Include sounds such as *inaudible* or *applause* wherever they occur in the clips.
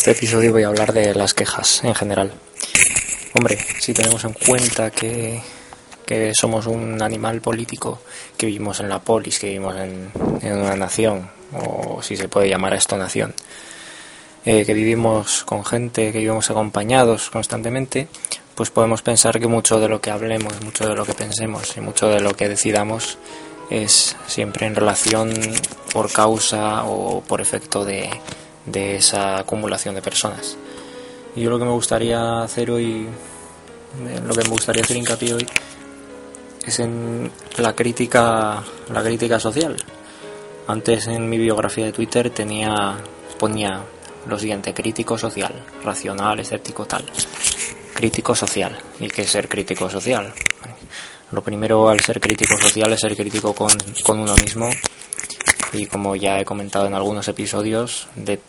este episodio voy a hablar de las quejas en general. Hombre, si tenemos en cuenta que, que somos un animal político, que vivimos en la polis, que vivimos en, una nación, o si se puede llamar a esto nación, eh, que vivimos con gente, que vivimos acompañados constantemente, pues podemos pensar que mucho de lo que hablemos, mucho de lo que pensemos y mucho de lo que decidamos es siempre en relación por causa o por efecto de, de esa acumulación de personas. Y yo lo que me gustaría hacer hoy, eh, lo que me gustaría hacer hincapié hoy, es en la crítica, la crítica social. Antes en mi biografía de Twitter tenía, ponía lo siguiente, crítico social, racional, escéptico, tal. Crítico social. ¿Y qué es ser crítico social? Lo primero al ser crítico social es ser crítico con, con uno mismo y como ya he comentado en algunos episodios, de,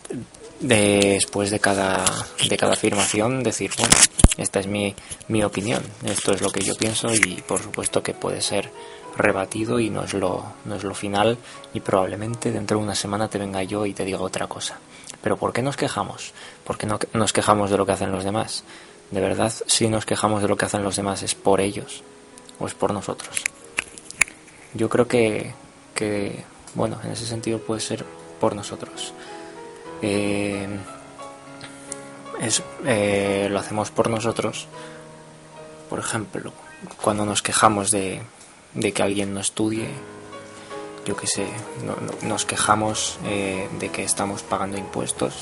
después de cada, de cada afirmación decir, bueno, esta es mi, mi opinión, esto es lo que yo pienso y por supuesto que puede ser rebatido y no es lo, no es lo final y probablemente dentro de una semana te venga yo y te diga otra cosa. Pero ¿por qué nos quejamos? ¿Por qué no nos quejamos de lo que hacen los demás? ¿De verdad si nos quejamos de lo que hacen los demás es por ellos o es por nosotros? Yo creo que, que bueno, en ese sentido puede ser por nosotros. Eh, eh, lo hacemos por nosotros. Por ejemplo, cuando nos quejamos de, que alguien no estudie, yo qué sé, nos quejamos eh, de que estamos pagando impuestos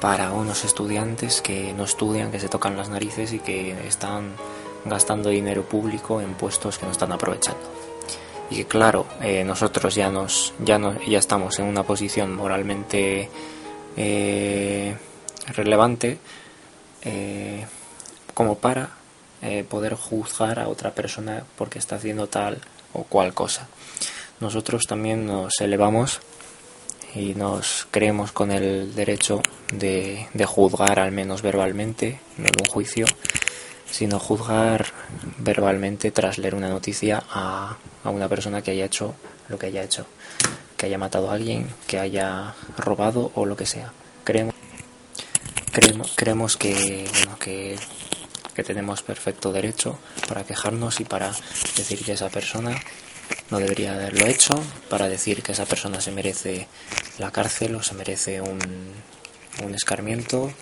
para unos estudiantes que no estudian, que se tocan las narices y que están gastando dinero público en puestos que no están aprovechando y claro eh, nosotros ya nos ya no ya estamos en una posición moralmente eh, relevante eh, como para poder juzgar a otra persona porque está haciendo tal o cual cosa. Nosotros también nos elevamos y nos creemos con el derecho de, de juzgar al menos verbalmente en un juicio sino juzgar verbalmente tras leer una noticia a, a una persona que haya hecho lo que haya hecho, que haya matado a alguien, que haya robado o lo que sea. Creemos, creemos, creemos que, bueno, que, que tenemos perfecto derecho para quejarnos y para decir que esa persona no debería haberlo hecho, para decir que esa persona se merece la cárcel o se merece un, un escarmiento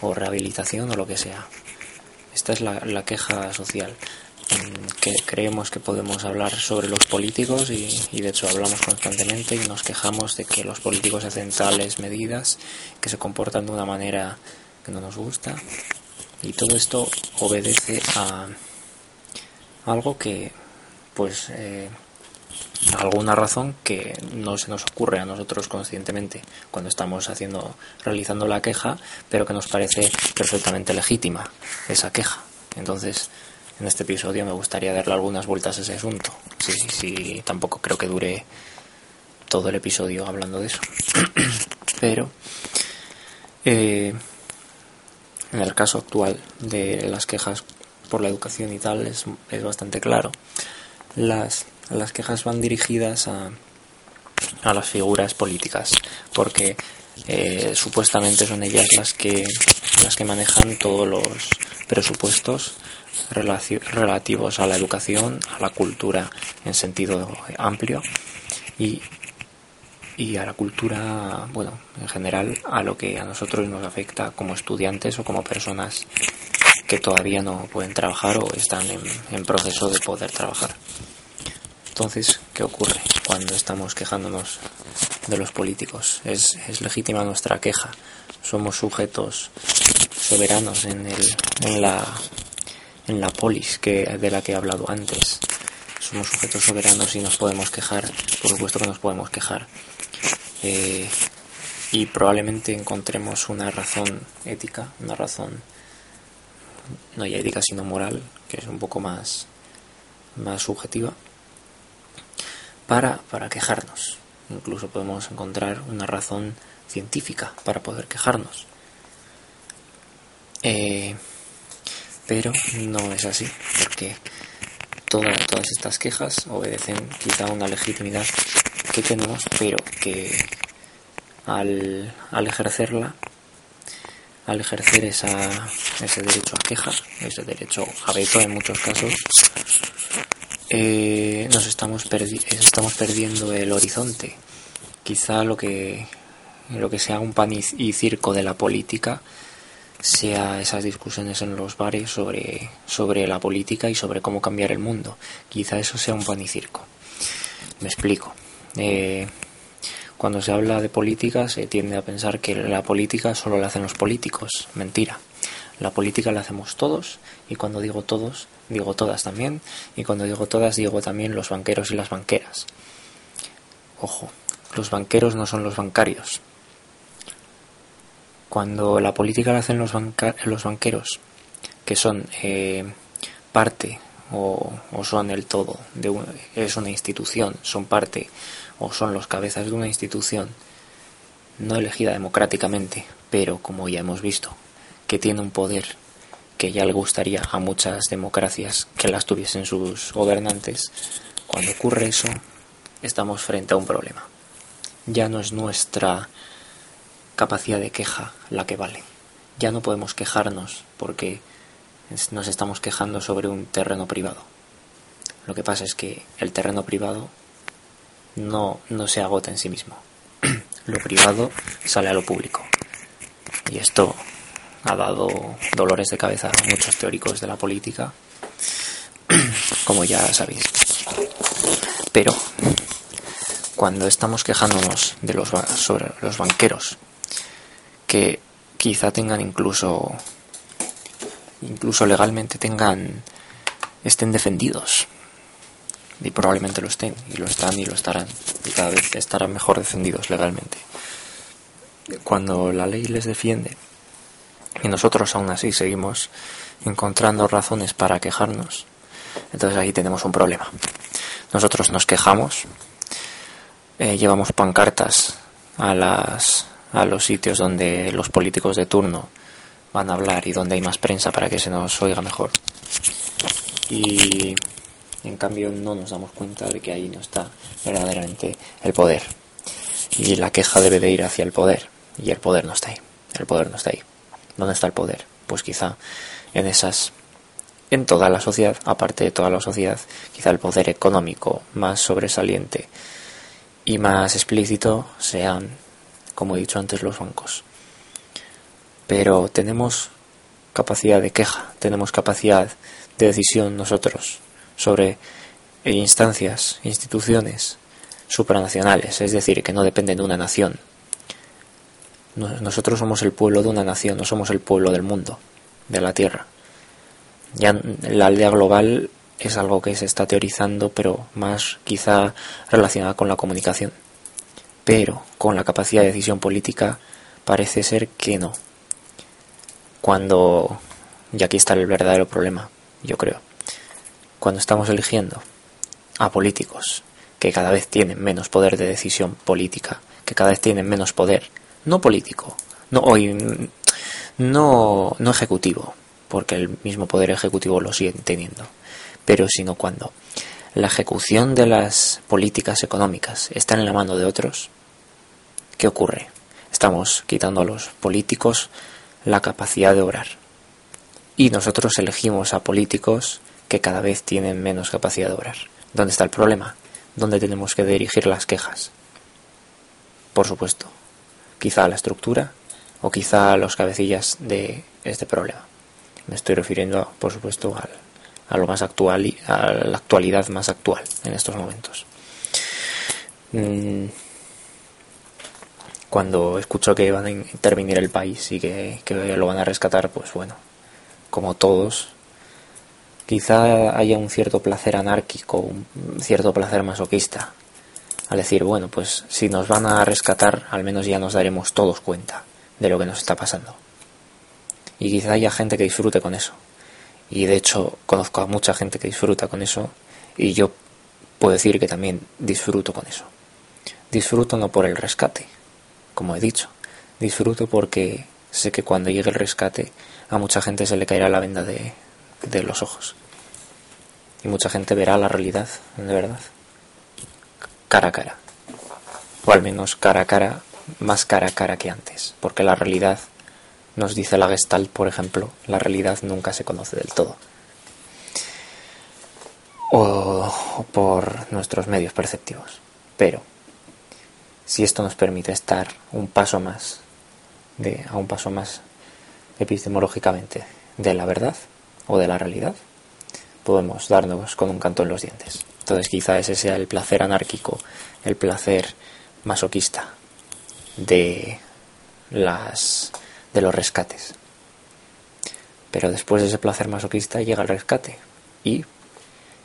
o rehabilitación o lo que sea. Esta es la, queja social. Mm, que creemos que podemos hablar sobre los políticos y, de hecho hablamos constantemente y nos quejamos de que los políticos hacen tales medidas que se comportan de una manera que no nos gusta. Y todo esto obedece a algo que pues eh, alguna razón que no se nos ocurre a nosotros conscientemente cuando estamos haciendo realizando la queja, pero que nos parece perfectamente legítima esa queja. Entonces, en este episodio me gustaría darle algunas vueltas a ese asunto. Sí, sí, tampoco creo que dure todo el episodio hablando de eso. *clears throat* pero eh, en el caso actual de las quejas por la educación y tal es, es bastante claro. Las las quejas van dirigidas a, a las figuras políticas, porque eh, supuestamente son ellas las que, las que manejan todos los presupuestos relativos a la educación, a la cultura en sentido amplio y, y a la cultura, bueno, en general a lo que a nosotros nos afecta como estudiantes o como personas que todavía no pueden trabajar o están en, en proceso de poder trabajar. Entonces, ¿qué ocurre cuando estamos quejándonos de los políticos? Es, legítima nuestra queja. Somos sujetos soberanos en, el, en, la, en la polis que, de la que he hablado antes. Somos sujetos soberanos y nos podemos quejar. Por supuesto que nos podemos quejar. Eh, y probablemente encontremos una razón ética, una razón no ya ética sino moral, que es un poco más, más subjetiva para, para quejarnos. Incluso podemos encontrar una razón científica para poder quejarnos. Eh, pero no es así, porque todas, estas quejas obedecen quizá una legitimidad que tenemos, pero que al, al ejercerla al ejercer esa, ese derecho a queja, ese derecho a veto en muchos casos, eh, nos estamos, estamos perdiendo el horizonte. Quizá lo que, lo que sea un pan y circo de la política sea esas discusiones en los bares sobre, sobre la política y sobre cómo cambiar el mundo. Quizá eso sea un pan y circo. Me explico. Eh, cuando se habla de política se tiende a pensar que la política solo la hacen los políticos. Mentira. La política la hacemos todos y cuando digo todos, digo todas también y cuando digo todas digo también los banqueros y las banqueras. Ojo, los banqueros no son los bancarios. Cuando la política la hacen los, los banqueros, que son eh, parte o, son el todo, de es una institución, son parte o son los cabezas de una institución no elegida democráticamente, pero como ya hemos visto, que tiene un poder que ya le gustaría a muchas democracias que las tuviesen sus gobernantes, cuando ocurre eso, estamos frente a un problema. Ya no es nuestra capacidad de queja la que vale. Ya no podemos quejarnos porque nos estamos quejando sobre un terreno privado. Lo que pasa es que el terreno privado no, no se agota en sí mismo. *clears throat* lo privado sale a lo público. Y esto ha dado dolores de cabeza a muchos teóricos de la política, *clears throat* como ya sabéis. Pero cuando estamos quejándonos de los, sobre los banqueros, que quizá tengan incluso, incluso legalmente tengan, estén defendidos, y probablemente lo estén, y lo están y lo estarán, y cada vez estarán mejor defendidos legalmente. Cuando la ley les defiende, y nosotros aún así seguimos encontrando razones para quejarnos, entonces ahí tenemos un problema. Nosotros nos quejamos, eh, llevamos pancartas a las a los sitios donde los políticos de turno van a hablar y donde hay más prensa para que se nos oiga mejor. Y en cambio no nos damos cuenta de que ahí no está verdaderamente el poder. Y la queja debe de ir hacia el poder. Y el poder no está ahí. El poder no está ahí. ¿Dónde está el poder? Pues quizá en esas en toda la sociedad, aparte de toda la sociedad, quizá el poder económico más sobresaliente y más explícito sean, como he dicho antes, los bancos. Pero tenemos capacidad de queja, tenemos capacidad de decisión nosotros sobre instancias, instituciones supranacionales, es decir, que no dependen de una nación, nosotros somos el pueblo de una nación, no somos el pueblo del mundo, de la Tierra. Ya la aldea global es algo que se está teorizando, pero más quizá relacionada con la comunicación. Pero con la capacidad de decisión política parece ser que no. Cuando, y aquí está el verdadero problema, yo creo, cuando estamos eligiendo a políticos que cada vez tienen menos poder de decisión política, que cada vez tienen menos poder no político, no, hoy, no, no ejecutivo, porque el mismo poder ejecutivo lo sigue teniendo, pero sino cuando la ejecución de las políticas económicas está en la mano de otros, ¿qué ocurre? Estamos quitando a los políticos la capacidad de obrar. Y nosotros elegimos a políticos que cada vez tienen menos capacidad de obrar. ¿Dónde está el problema? ¿Dónde tenemos que dirigir las quejas? Por supuesto, quizá a la estructura o quizá a los cabecillas de este problema. Me estoy refiriendo, por supuesto, a lo más actual y a la actualidad más actual en estos momentos. Mm, cuando escucho que van a intervenir el país y que, que lo van a rescatar, pues bueno, como todos, quizá haya un cierto placer anárquico, un cierto placer masoquista al decir, bueno, pues si nos van a rescatar, al menos ya nos daremos todos cuenta de lo que nos está pasando. Y quizá haya gente que disfrute con eso. Y de hecho conozco a mucha gente que disfruta con eso y yo puedo decir que también disfruto con eso. Disfruto no por el rescate, como he dicho. Disfruto porque sé que cuando llegue el rescate a mucha gente se le caerá la venda de, de los ojos. Y mucha gente verá la realidad, de verdad cara a cara. O al menos cara a cara, más cara a cara que antes. Porque la realidad nos dice la Gestalt, por ejemplo, la realidad nunca se conoce del todo. O, por nuestros medios perceptivos. Pero, si esto nos permite estar un paso más, de, a un paso más epistemológicamente de la verdad o de la realidad, podemos darnos con un canto en los dientes. Entonces quizá ese sea el placer anárquico, el placer masoquista de las de los rescates. Pero después de ese placer masoquista llega el rescate y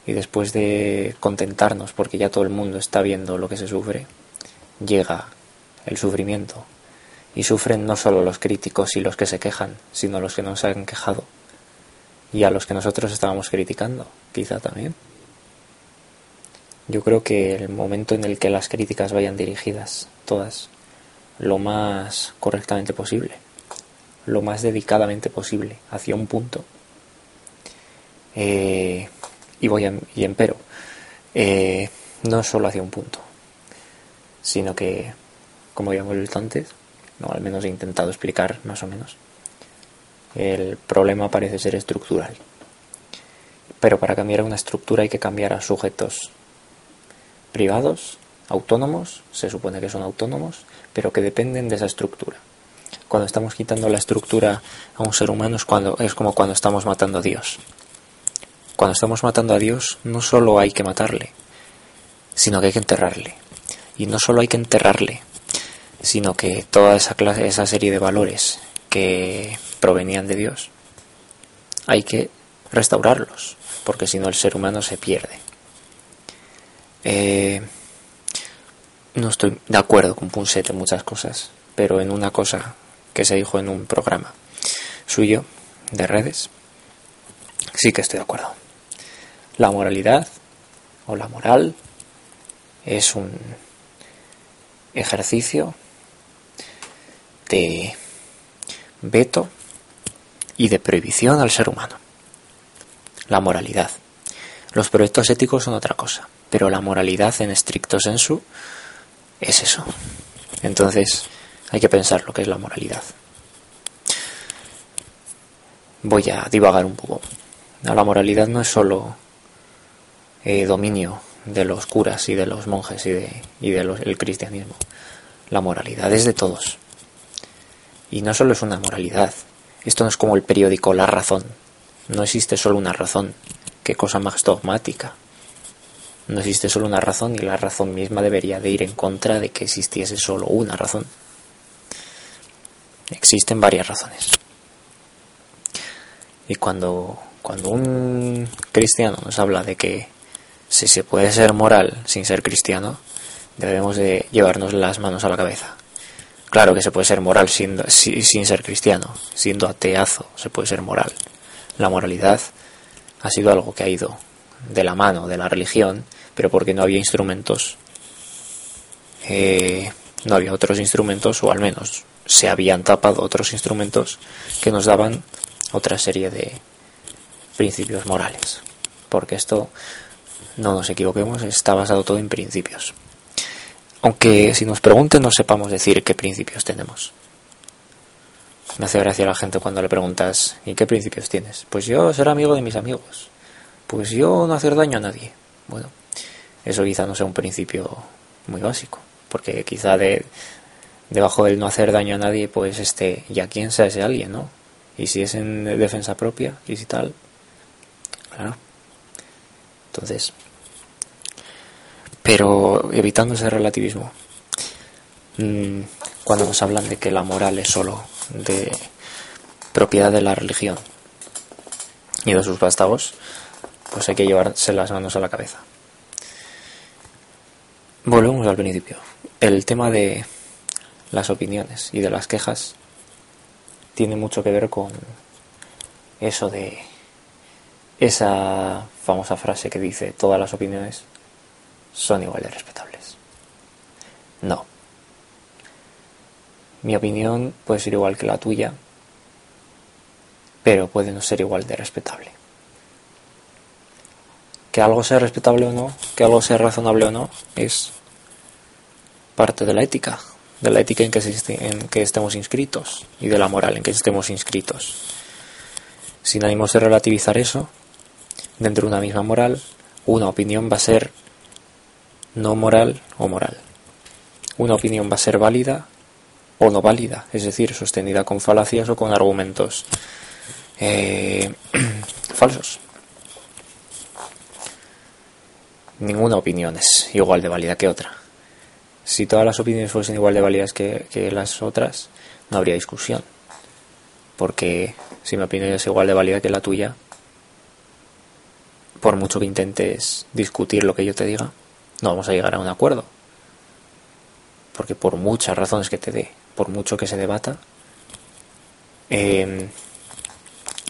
y después de contentarnos porque ya todo el mundo está viendo lo que se sufre, llega el sufrimiento y sufren no solo los críticos y los que se quejan, sino los que no se han quejado y a los que nosotros estábamos criticando, quizá también. Yo creo que el momento en el que las críticas vayan dirigidas, todas, lo más correctamente posible, lo más dedicadamente posible, hacia un punto, eh, y voy en, y empero, eh, no solo hacia un punto, sino que, como habíamos visto antes, no, al menos he intentado explicar más o menos, el problema parece ser estructural. Pero para cambiar una estructura hay que cambiar a sujetos privados, autónomos, se supone que son autónomos, pero que dependen de esa estructura. Cuando estamos quitando la estructura a un ser humano es, cuando, es como cuando estamos matando a Dios. Cuando estamos matando a Dios no solo hay que matarle, sino que hay que enterrarle. Y no solo hay que enterrarle, sino que toda esa, clase, esa serie de valores que provenían de Dios, hay que restaurarlos, porque si no el ser humano se pierde. Eh, no estoy de acuerdo con Punset en muchas cosas, pero en una cosa que se dijo en un programa suyo de redes, sí que estoy de acuerdo. La moralidad o la moral es un ejercicio de veto y de prohibición al ser humano. La moralidad. Los proyectos éticos son otra cosa, pero la moralidad en estricto sensu es eso. Entonces hay que pensar lo que es la moralidad. Voy a divagar un poco. La moralidad no es solo eh, dominio de los curas y de los monjes y de, y del cristianismo. La moralidad es de todos. Y no solo es una moralidad. Esto no es como el periódico La Razón. No existe solo una razón. Qué cosa más dogmática. No existe solo una razón y la razón misma debería de ir en contra de que existiese solo una razón. Existen varias razones. Y cuando, cuando un cristiano nos habla de que si se puede ser moral sin ser cristiano, debemos de llevarnos las manos a la cabeza. Claro que se puede ser moral sin, sin ser cristiano, siendo ateazo se puede ser moral. La moralidad ha sido algo que ha ido de la mano de la religión, pero porque no había instrumentos, eh, no había otros instrumentos, o al menos se habían tapado otros instrumentos que nos daban otra serie de principios morales. Porque esto, no nos equivoquemos, está basado todo en principios. Aunque si nos pregunten no sepamos decir qué principios tenemos. Me hace gracia la gente cuando le preguntas ¿y qué principios tienes? Pues yo ser amigo de mis amigos. Pues yo no hacer daño a nadie. Bueno, eso quizá no sea un principio muy básico, porque quizá de, debajo del no hacer daño a nadie, pues este, ya quién sea ese alguien, ¿no? Y si es en defensa propia y si tal, claro. Entonces, pero evitando ese relativismo. Mm, cuando nos hablan de que la moral es solo de propiedad de la religión y de sus vástagos, pues hay que llevarse las manos a la cabeza. Volvemos al principio. El tema de las opiniones y de las quejas tiene mucho que ver con eso de esa famosa frase que dice todas las opiniones son igual de respetables. No. Mi opinión puede ser igual que la tuya, pero puede no ser igual de respetable. Que algo sea respetable o no, que algo sea razonable o no, es parte de la ética, de la ética en que, estemos inscritos y de la moral en que estemos inscritos. Sin ánimos de relativizar eso, dentro de una misma moral, una opinión va a ser no moral o moral. Una opinión va a ser válida o no válida, es decir, sostenida con falacias o con argumentos eh, *clears throat* falsos. Ninguna opinión es igual de válida que otra. Si todas las opiniones fuesen igual de válidas que, que las otras, no habría discusión. Porque si mi opinión es igual de válida que la tuya, por mucho que intentes discutir lo que yo te diga, no vamos a llegar a un acuerdo. Porque por muchas razones que te dé, por mucho que se debata, em,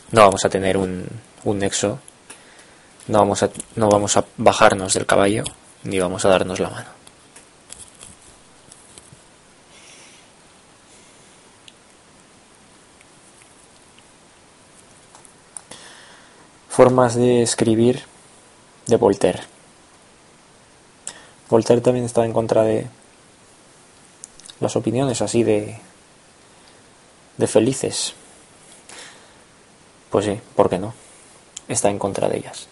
no vamos a tener un, un nexo, no vamos, a, no vamos a bajarnos del caballo, ni vamos a darnos la mano. Formas de escribir de Voltaire. Voltaire también estaba en contra de las opiniones así de, de felices. Pues sí, ¿por qué no? Está en contra de ellas.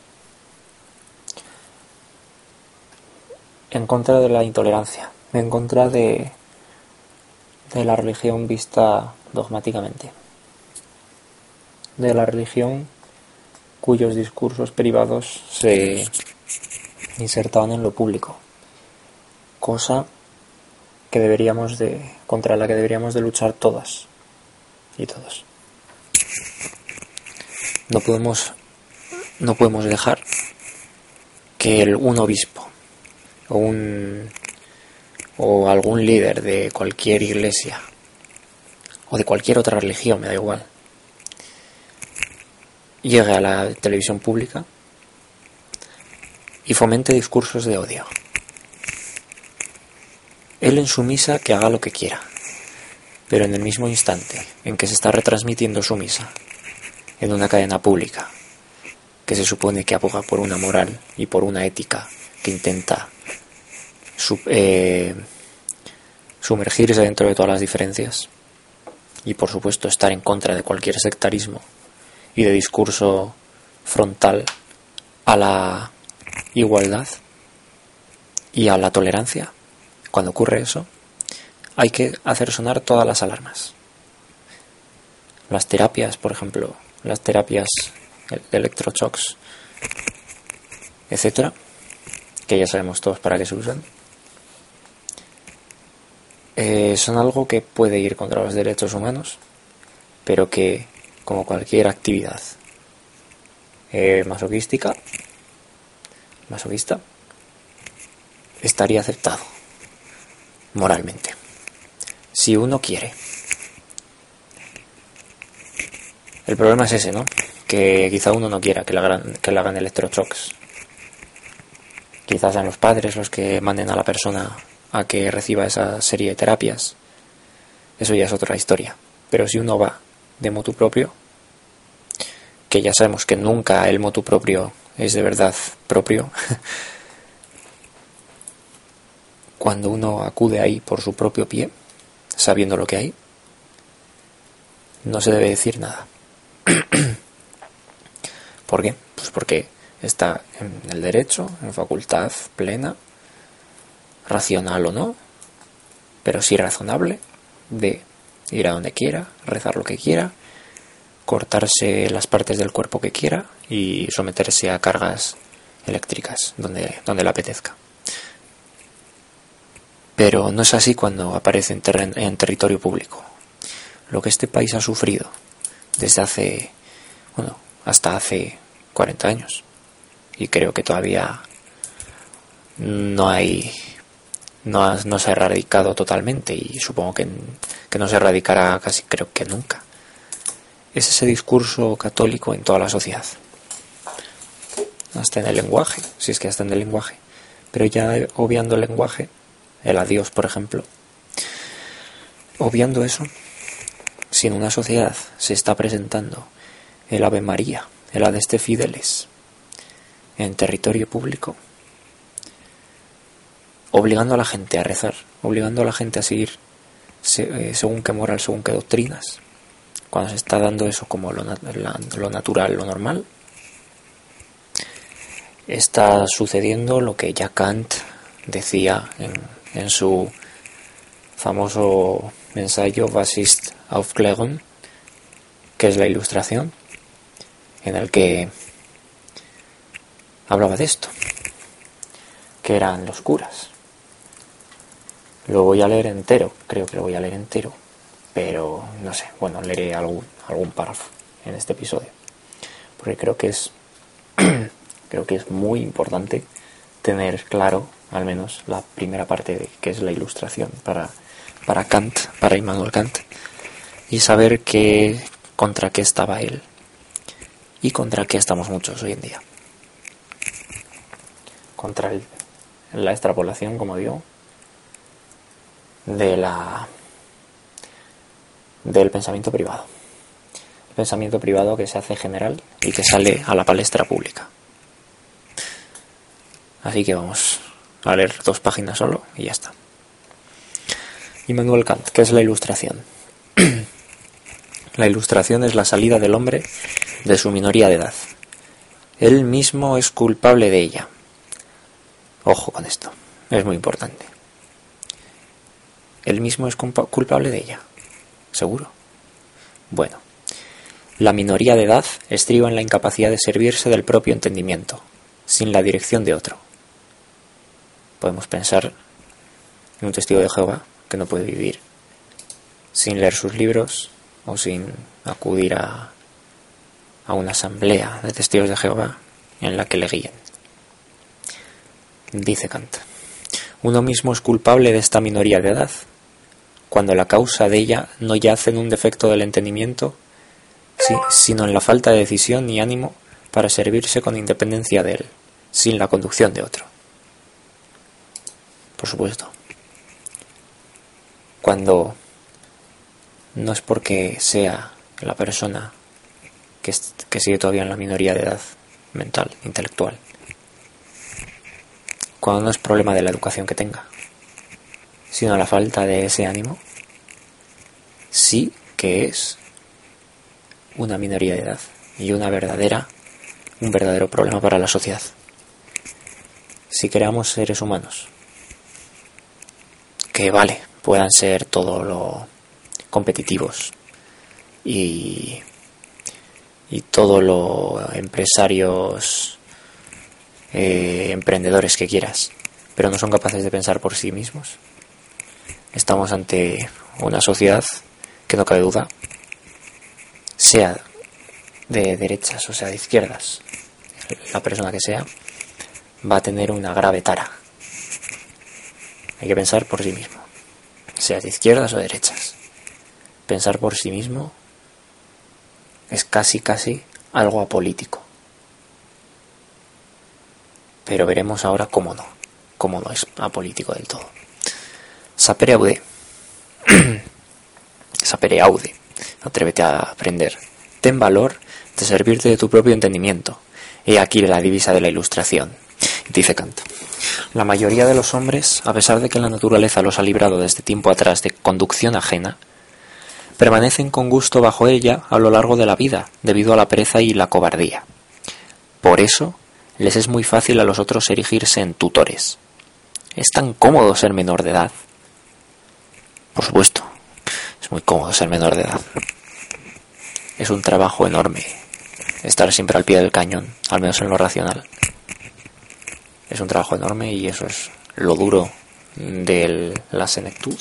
En contra de la intolerancia, en contra de, de la religión vista dogmáticamente, de la religión cuyos discursos privados se insertaban en lo público cosa que deberíamos de contra la que deberíamos de luchar todas y todos. No podemos no podemos dejar que el, un obispo o un o algún líder de cualquier iglesia o de cualquier otra religión, me da igual, llegue a la televisión pública y fomente discursos de odio. Él en su misa que haga lo que quiera, pero en el mismo instante en que se está retransmitiendo su misa, en una cadena pública, que se supone que aboga por una moral y por una ética que intenta eh, sumergirse dentro de todas las diferencias y por supuesto estar en contra de cualquier sectarismo y de discurso frontal a la igualdad y a la tolerancia, cuando ocurre eso, hay que hacer sonar todas las alarmas. Las terapias, por ejemplo, las terapias de electroshocks, etcétera, que ya sabemos todos para qué se usan, eh, son algo que puede ir contra los derechos humanos, pero que, como cualquier actividad eh, masoquística, masoquista, estaría aceptado moralmente. Si uno quiere. El problema es ese, ¿no? Que quizá uno no quiera que le hagan, que le hagan. Quizás sean los padres los que manden a la persona a que reciba esa serie de terapias. Eso ya es otra historia. Pero si uno va de motu propio, que ya sabemos que nunca el motu propio es de verdad propio, *laughs* cuando uno acude ahí por su propio pie, sabiendo lo que hay, no se debe decir nada. *clears throat* ¿Por qué? Pues porque está en el derecho, en facultad plena, racional o no, pero sí razonable, de ir a donde quiera, rezar lo que quiera, cortarse las partes del cuerpo que quiera y someterse a cargas eléctricas donde, donde le apetezca. Pero no es así cuando aparece en, territorio público. Lo que este país ha sufrido desde hace, bueno, hasta hace 40 años. Y creo que todavía no hay, no, no se ha erradicado totalmente y supongo que, que no se erradicará casi creo que nunca. Es ese discurso católico en toda la sociedad. Hasta en el lenguaje, si es que hasta en el lenguaje. Pero ya obviando el lenguaje, el adiós, por ejemplo. Obviando eso, si en una sociedad se está presentando el Ave María, el Adeste Fideles, en territorio público, obligando a la gente a rezar, obligando a la gente a seguir eh, según qué moral, según qué doctrinas, cuando se está dando eso como lo, lo natural, lo normal, está sucediendo lo que ya Kant decía en, en su famoso ensayo Basist Aufklärung, que es la ilustración, en el que hablaba de esto, que eran los curas. Lo voy a leer entero, creo que lo voy a leer entero, pero no sé, bueno, leeré algún, algún párrafo en este episodio, porque creo que es, *clears throat* creo que es muy importante tener claro, al menos, la primera parte de que es la ilustración para, para Kant, para Immanuel Kant, y saber qué, contra qué estaba él y contra qué estamos muchos hoy en día. Contra el, la extrapolación, como digo, de la del pensamiento privado. El pensamiento privado que se hace general y que sale a la palestra pública. Así que vamos a leer dos páginas solo y ya está. Immanuel Kant, ¿qué es la ilustración? *clears throat* la ilustración es la salida del hombre de su minoría de edad. Él mismo es culpable de ella. Ojo con esto, es muy importante. Él mismo es culpable de ella. ¿Seguro? Bueno, la minoría de edad estriba en la incapacidad de servirse del propio entendimiento, sin la dirección de otro. Podemos pensar en un testigo de Jehová que no puede vivir sin leer sus libros o sin acudir a, a una asamblea de testigos de Jehová en la que le guíen. Dice Kant, uno mismo es culpable de esta minoría de edad, cuando la causa de ella no yace en un defecto del entendimiento, sino en la falta de decisión y ánimo para servirse con independencia de él, sin la conducción de otro. Por supuesto, cuando no es porque sea la persona que, sigue todavía en la minoría de edad mental, intelectual, cuando no es problema de la educación que tenga, sino la falta de ese ánimo, sí que es una minoría de edad y una verdadera, un verdadero problema para la sociedad. Si creamos seres humanos, que vale, puedan ser todo lo competitivos y, y todo lo empresarios, eh, emprendedores que quieras, pero no son capaces de pensar por sí mismos. Estamos ante una sociedad que no cabe duda, sea de derechas o sea de izquierdas, la persona que sea, va a tener una grave tara. Hay que pensar por sí mismo sea de izquierdas o derechas. Pensar por sí mismo es casi, casi algo apolítico. Pero veremos ahora cómo no, cómo no es apolítico del todo. Sapere aude. *clears throat* Sapere aude. Atrévete a aprender. Ten valor de servirte de tu propio entendimiento. He aquí la divisa de la ilustración. Dice Kant. La mayoría de los hombres, a pesar de que la naturaleza los ha librado desde tiempo atrás de conducción ajena, permanecen con gusto bajo ella a lo largo de la vida, debido a la pereza y la cobardía. Por eso, les es muy fácil a los otros erigirse en tutores. Es tan cómodo ser menor de edad. Por supuesto, es muy cómodo ser menor de edad. Es un trabajo enorme estar siempre al pie del cañón, al menos en lo racional es un trabajo enorme y eso es lo duro de la senectud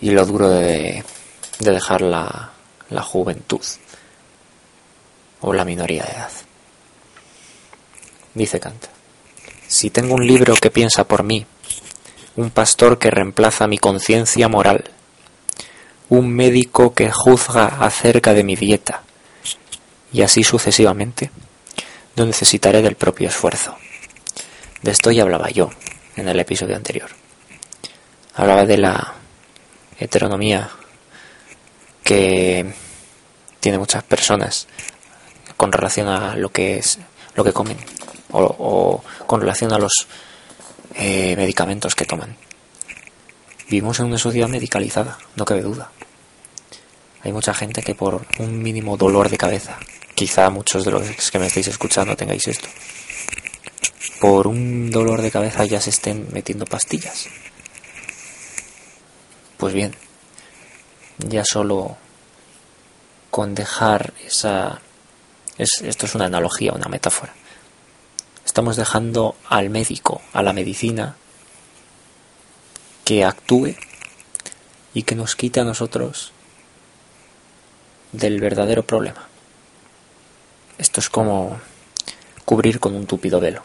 y lo duro de, dejar la, juventud o la minoría de edad. Dice Kant, si tengo un libro que piensa por mí, un pastor que reemplaza mi conciencia moral, un médico que juzga acerca de mi dieta, y así sucesivamente, no necesitaré del propio esfuerzo. De esto ya hablaba yo en el episodio anterior. Hablaba de la heteronomía que tiene muchas personas con relación a lo que es lo que comen o, con relación a los eh, medicamentos que toman. Vivimos en una sociedad medicalizada, no cabe duda. Hay mucha gente que por un mínimo dolor de cabeza, quizá muchos de los que me estáis escuchando tengáis esto, por un dolor de cabeza ya se estén metiendo pastillas. Pues bien, ya solo con dejar esa... esto es una analogía, una metáfora. Estamos dejando al médico, a la medicina, que actúe y que nos quite a nosotros del verdadero problema. Esto es como cubrir con un tupido velo.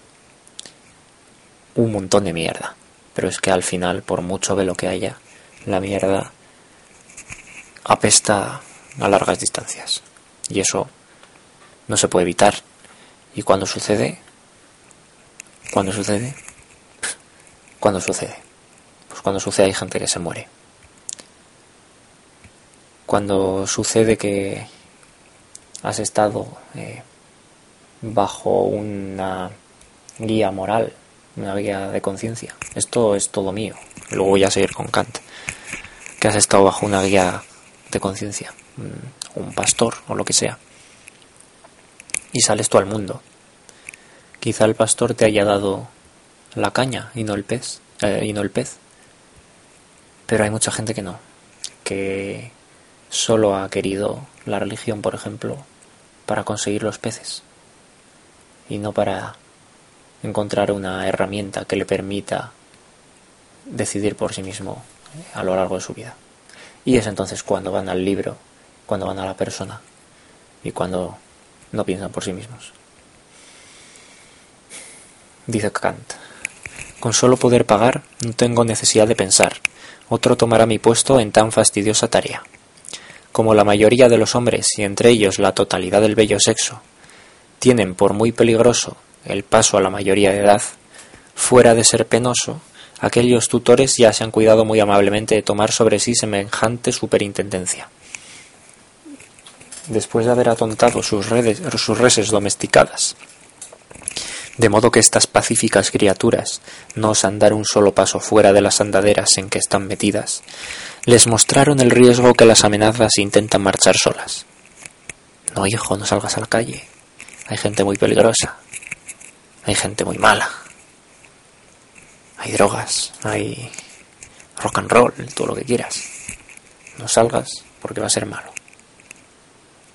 Un montón de mierda. Pero es que al final, por mucho velo que haya, la mierda apesta a largas distancias. Y eso no se puede evitar. Y cuando sucede, cuando sucede, cuando sucede, pues cuando sucede hay gente que se muere. Cuando sucede que has estado eh, bajo una guía moral, una guía de conciencia. Esto es todo mío. Luego voy a seguir con Kant. Que has estado bajo una guía de conciencia, un pastor o lo que sea. Y sales tú al mundo. Quizá el pastor te haya dado la caña y no el pez, eh, y no el pez. Pero hay mucha gente que no, que solo ha querido la religión, por ejemplo, para conseguir los peces y no para encontrar una herramienta que le permita decidir por sí mismo a lo largo de su vida. Y es entonces cuando van al libro, cuando van a la persona y cuando no piensan por sí mismos. Dice Kant, con solo poder pagar no tengo necesidad de pensar, otro tomará mi puesto en tan fastidiosa tarea. Como la mayoría de los hombres, y entre ellos la totalidad del bello sexo, tienen por muy peligroso el paso a la mayoría de edad, fuera de ser penoso, aquellos tutores ya se han cuidado muy amablemente de tomar sobre sí semejante superintendencia. Después de haber atontado sus, redes, sus reses domesticadas, de modo que estas pacíficas criaturas no osan dar un solo paso fuera de las andaderas en que están metidas, les mostraron el riesgo que las amenazas intentan marchar solas. No, hijo, no salgas a la calle. Hay gente muy peligrosa. Hay gente muy mala hay drogas, hay rock and roll, todo lo que quieras. No salgas porque va a ser malo.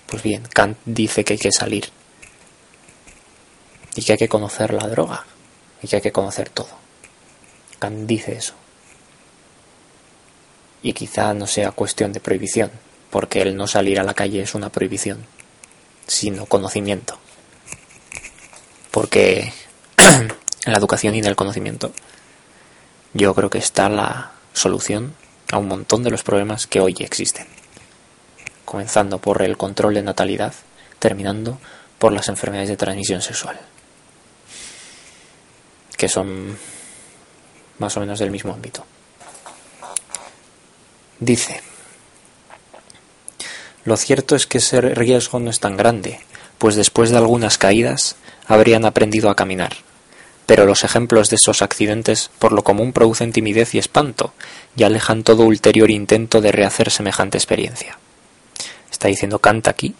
Pues bien, Kant dice que hay que salir y que hay que conocer la droga y que hay que conocer todo. Kant dice eso. Y quizá no sea cuestión de prohibición, porque el no salir a la calle es una prohibición, sino conocimiento. Porque en *clears throat* la educación y en el conocimiento yo creo que está la solución a un montón de los problemas que hoy existen. Comenzando por el control de natalidad, terminando por las enfermedades de transmisión sexual, que son más o menos del mismo ámbito. Dice, lo cierto es que ese riesgo no es tan grande, pues después de algunas caídas habrían aprendido a caminar pero los ejemplos de esos accidentes por lo común producen timidez y espanto, y alejan todo ulterior intento de rehacer semejante experiencia. Está diciendo Kant aquí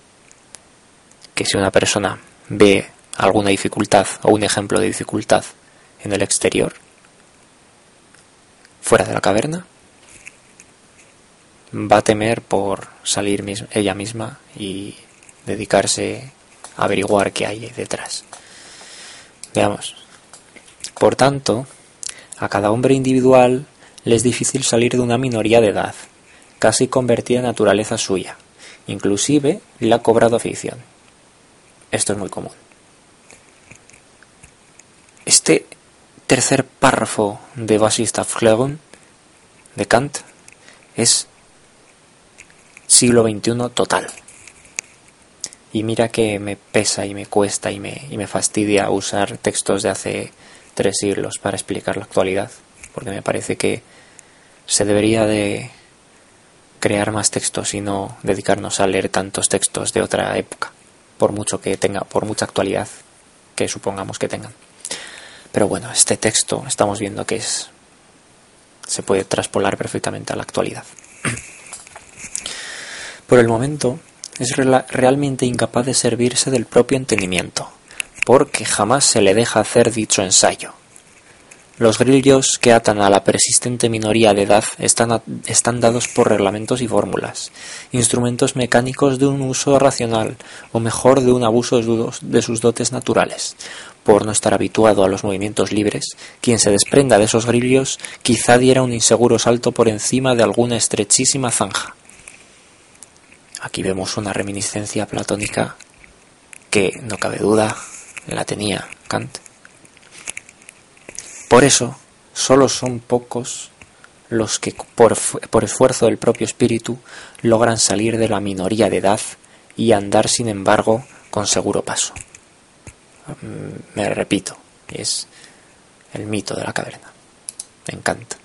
que si una persona ve alguna dificultad o un ejemplo de dificultad en el exterior, fuera de la caverna, va a temer por salir ella misma y dedicarse averiguar qué hay detrás. Veamos, por tanto, a cada hombre individual le es difícil salir de una minoría de edad, casi convertida en naturaleza suya, inclusive le ha cobrado afición. Esto es muy común. Este tercer párrafo de Basista Flegon de Kant es siglo XXI total. Y mira que me pesa y me cuesta y me, y me fastidia usar textos de hace tres siglos para explicar la actualidad, porque me parece que se debería de crear más textos y no dedicarnos a leer tantos textos de otra época, por mucho que tenga, por mucha actualidad que supongamos que tengan. Pero bueno, este texto estamos viendo que es se puede traspolar perfectamente a la actualidad. *clears throat* Por el momento, es realmente incapaz de servirse del propio entendimiento, porque jamás se le deja hacer dicho ensayo. Los grillos que atan a la persistente minoría de edad están, están, dados por reglamentos y fórmulas, instrumentos mecánicos de un uso racional, o mejor de un abuso de sus dotes naturales. Por no estar habituado a los movimientos libres, quien se desprenda de esos grillos quizá diera un inseguro salto por encima de alguna estrechísima zanja. Aquí vemos una reminiscencia platónica que, no cabe duda, la tenía Kant. Por eso, solo son pocos los que, por, por, esfuerzo del propio espíritu, logran salir de la minoría de edad y andar, sin embargo, con seguro paso. Mm, me repito, es el mito de la caverna. Me encanta.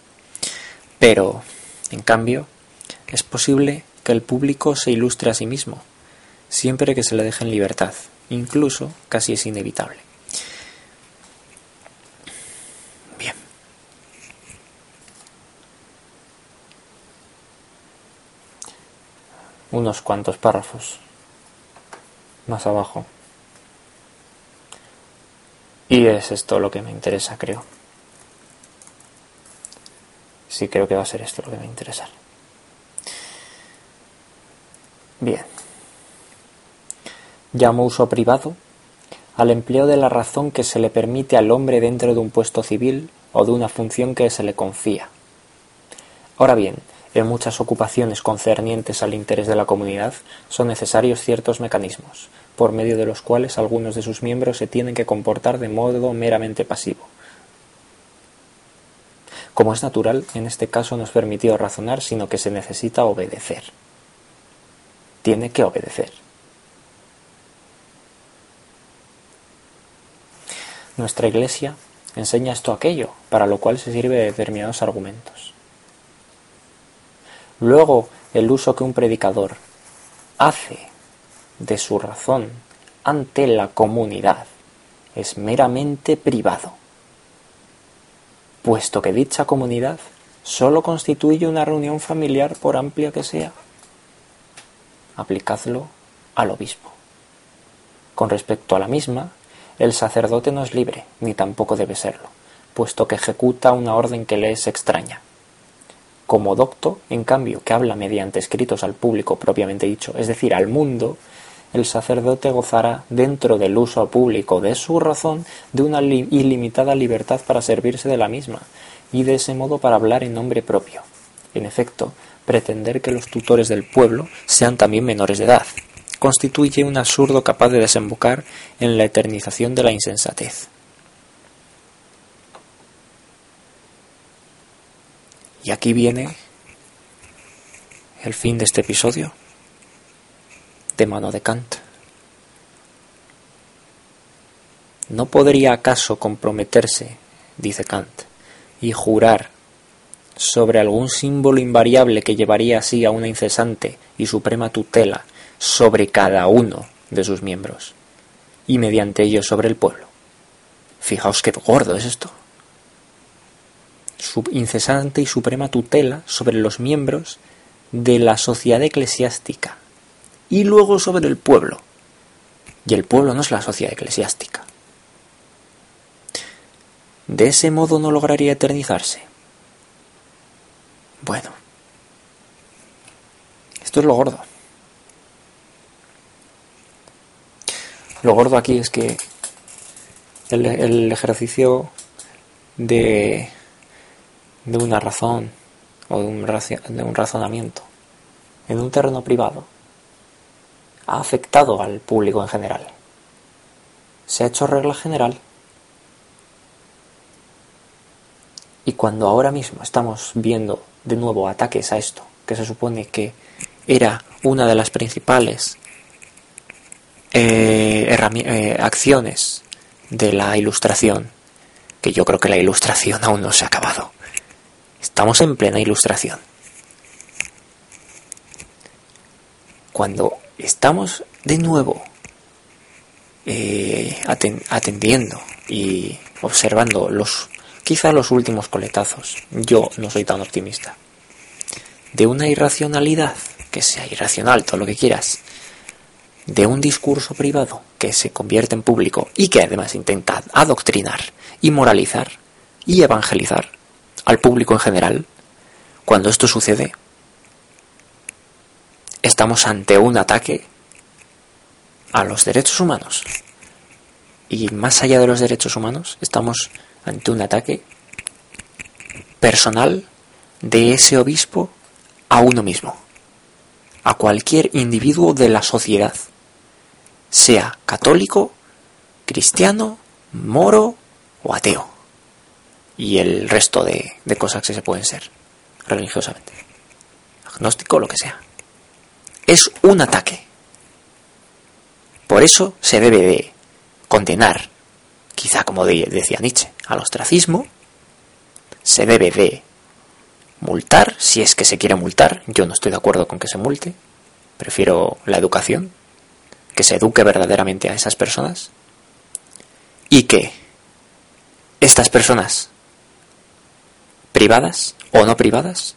Pero, en cambio, es posible que el público se ilustre a sí mismo, siempre que se le deje en libertad. Incluso casi es inevitable. unos cuantos párrafos más abajo. Y es esto lo que me interesa, creo. Sí, creo que va a ser esto lo que me interesa. Bien. Llamo uso privado al empleo de la razón que se le permite al hombre dentro de un puesto civil o de una función que se le confía. Ahora bien, en muchas ocupaciones concernientes al interés de la comunidad son necesarios ciertos mecanismos, por medio de los cuales algunos de sus miembros se tienen que comportar de modo meramente pasivo. Como es natural, en este caso no es permitido razonar, sino que se necesita obedecer. Tiene que obedecer. Nuestra Iglesia enseña esto aquello, para lo cual se sirve de determinados argumentos. Luego, el uso que un predicador hace de su razón ante la comunidad es meramente privado, puesto que dicha comunidad sólo constituye una reunión familiar por amplia que sea. Aplicadlo al obispo. Con respecto a la misma, el sacerdote no es libre, ni tampoco debe serlo, puesto que ejecuta una orden que le es extraña como docto, en cambio, que habla mediante escritos al público propiamente dicho, es decir, al mundo, el sacerdote gozará, dentro del uso público de su razón, de una ilimitada libertad para servirse de la misma, y de ese modo para hablar en nombre propio. En efecto, pretender que los tutores del pueblo sean también menores de edad, constituye un absurdo capaz de desembocar en la eternización de la insensatez. Y aquí viene el fin de este episodio de mano de Kant. ¿No podría acaso comprometerse, dice Kant, y jurar sobre algún símbolo invariable que llevaría así a una incesante y suprema tutela sobre cada uno de sus miembros, y mediante ello sobre el pueblo? Fijaos qué gordo es esto incesante y suprema tutela sobre los miembros de la sociedad eclesiástica y luego sobre el pueblo. Y el pueblo no es la sociedad eclesiástica. De ese modo no lograría eternizarse. Bueno, esto es lo gordo. Lo gordo aquí es que el, ejercicio de de una razón o de un, de un razonamiento en un terreno privado ha afectado al público en general. Se ha hecho regla general. Y cuando ahora mismo estamos viendo de nuevo ataques a esto, que se supone que era una de las principales eh, eh, acciones de la ilustración, que yo creo que la ilustración aún no se ha acabado. Estamos en plena ilustración. Cuando estamos de nuevo eh, atendiendo y observando los quizá los últimos coletazos, yo no soy tan optimista, de una irracionalidad, que sea irracional, todo lo que quieras, de un discurso privado que se convierte en público y que además intenta adoctrinar y moralizar y evangelizar al público en general, cuando esto sucede, estamos ante un ataque a los derechos humanos. Y más allá de los derechos humanos, estamos ante un ataque personal de ese obispo a uno mismo, a cualquier individuo de la sociedad, sea católico, cristiano, moro o ateo, y el resto de, cosas que se pueden ser religiosamente, agnóstico lo que sea. Es un ataque. Por eso se debe de condenar, quizá como decía Nietzsche, al ostracismo, se debe de multar, si es que se quiere multar, yo no estoy de acuerdo con que se multe, prefiero la educación, que se eduque verdaderamente a esas personas, y que estas personas, privadas o no privadas,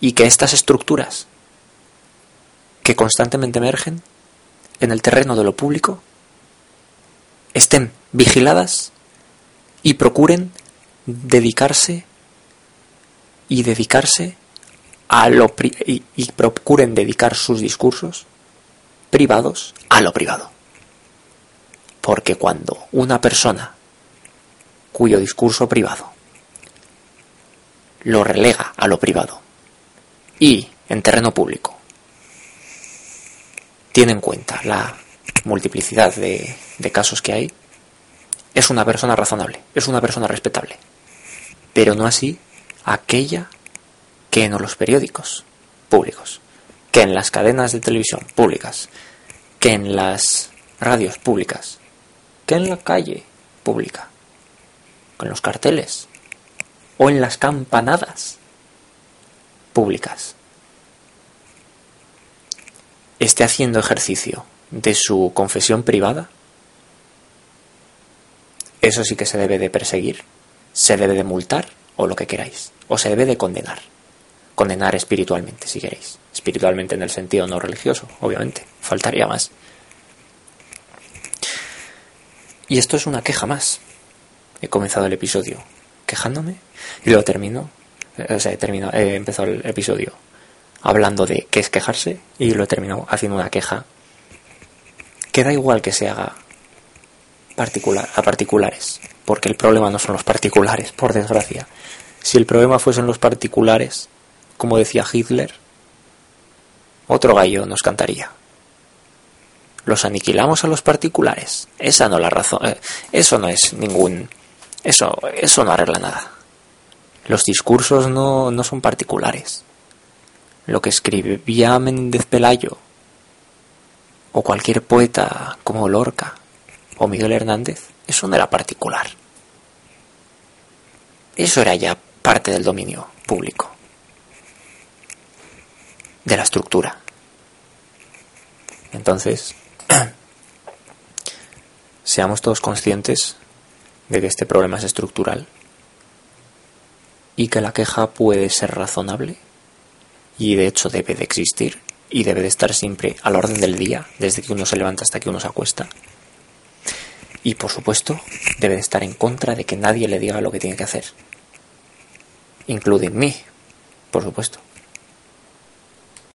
y que estas estructuras que constantemente emergen en el terreno de lo público, estén vigiladas y procuren dedicarse y dedicarse a lo y, y procuren dedicar sus discursos privados a lo privado. Porque cuando una persona cuyo discurso privado lo relega a lo privado y en terreno público tiene en cuenta la multiplicidad de casos que hay, es una persona razonable, es una persona respetable. Pero no así aquella que en los periódicos públicos, que en las cadenas de televisión públicas, que en las radios públicas, que en la calle pública, con los carteles o en las campanadas públicas, esté haciendo ejercicio de su confesión privada, eso sí que se debe de perseguir, se debe de multar o lo que queráis o se debe de condenar. Condenar espiritualmente, si queréis. Espiritualmente en el sentido no religioso, obviamente. Faltaría más. Y esto es una queja más. He comenzado el episodio quejándome y luego termino, o sea, he, terminado, he empezado el episodio hablando de qué es quejarse y lo he terminado haciendo una queja que da igual que se haga particular, a particulares, porque el problema no son los particulares, por desgracia, si el problema fuesen los particulares, como decía Hitler, otro gallo nos cantaría. Los aniquilamos a los particulares. Esa no la razón. Eh, eso no es ningún. Eso, eso no arregla nada. Los discursos no, no son particulares. Lo que escribía Méndez Pelayo, o cualquier poeta como Lorca, o Miguel Hernández, eso no era particular. Eso era ya parte del dominio público, de la estructura. Entonces, *clears throat* seamos todos conscientes de que este problema es estructural y que la queja puede ser razonable y de hecho debe de existir y debe de estar siempre al orden del día, desde que uno se levanta hasta que uno se acuesta. Y por supuesto, debe de estar en contra de que nadie le diga lo que tiene que hacer including me, por supuesto.